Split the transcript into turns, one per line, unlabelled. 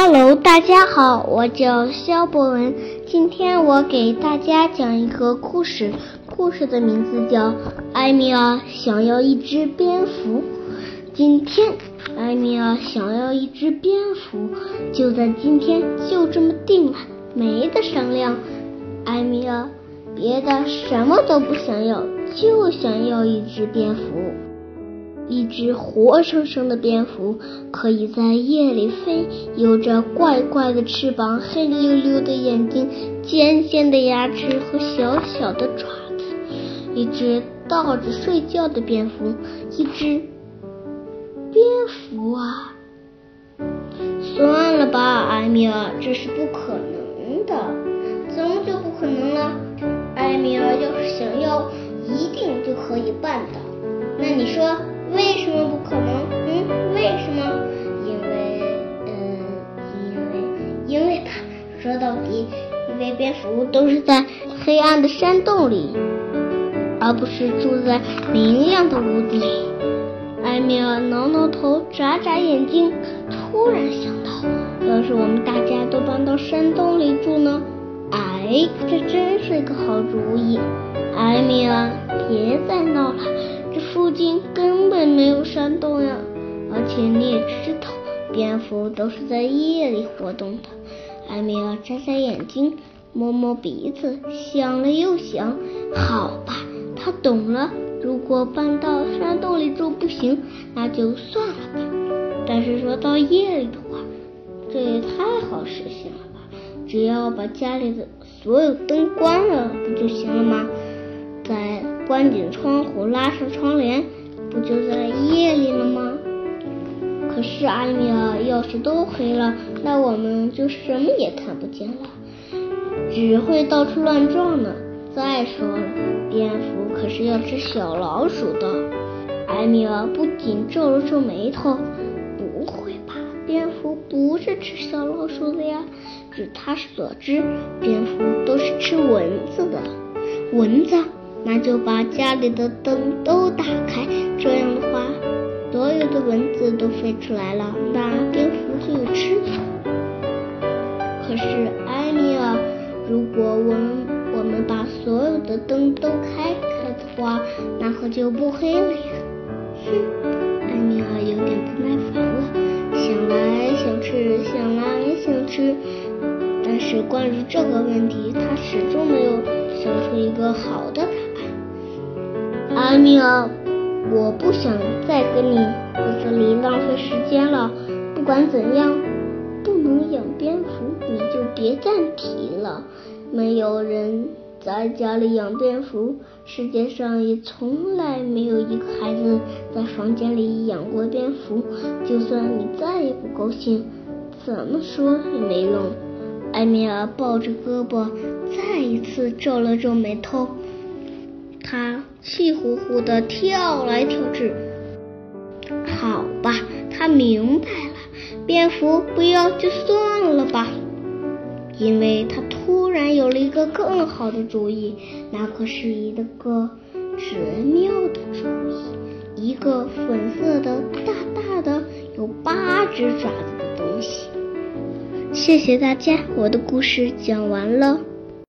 Hello，大家好，我叫肖博文。今天我给大家讲一个故事，故事的名字叫《艾米尔想要一只蝙蝠》。今天，艾米尔想要一只蝙蝠，就在今天，就这么定了，没得商量。艾米尔别的什么都不想要，就想要一只蝙蝠。一只活生生的蝙蝠可以在夜里飞，有着怪怪的翅膀、黑溜溜的眼睛、尖尖的牙齿和小小的爪子。一只倒着睡觉的蝙蝠，一只蝙蝠啊！算了吧，艾米尔，这是不可能蝙蝠都是在黑暗的山洞里，而不是住在明亮的屋子里。艾米尔挠挠头，眨眨眼睛，突然想到，要是我们大家都搬到山洞里住呢？哎，这真是个好主意。艾米尔，别再闹了。这附近根本没有山洞呀，而且你也知道，蝙蝠都是在夜里活动的。艾米尔眨眨眼睛，摸摸鼻子，想了又想，好吧，他懂了。如果搬到山洞里住不行，那就算了吧。但是说到夜里的话，这也太好实现了吧？只要把家里的所有灯关了，不就行了吗？再。关紧窗户，拉上窗帘，不就在夜里了吗？可是阿米尔，要是都黑了，那我们就什么也看不见了，只会到处乱撞呢。再说了，蝙蝠可是要吃小老鼠的。艾米尔不仅皱了皱眉头，不会吧？蝙蝠不是吃小老鼠的呀？据他所知，蝙蝠都是吃蚊子的。蚊子？那就把家里的灯都打开，这样的话，所有的蚊子都飞出来了，那蝙蝠就有吃的。可是，如果我们我们把所有的灯都开开的话，那可就不黑了呀。哼，艾米尔有点不耐烦了，想来想去，想来想去，但是关于这个问题，他始终没有想出一个好的答案。艾米尔，我不想再跟你在这里浪费时间了。不管怎样，不能养蝙蝠，你就别再提了。没有人在家里养蝙蝠，世界上也从来没有一个孩子在房间里养过蝙蝠。就算你再不高兴，怎么说也没用。艾米尔抱着胳膊，再一次皱了皱眉头。他气呼呼的跳来跳去。好吧，他明白，蝙蝠不要就算了吧。因为他突然有了一个更好的主意，那可是一个绝妙的主意，一个粉色的、大大的、有八只爪子的东西。谢谢大家，我的故事讲完了。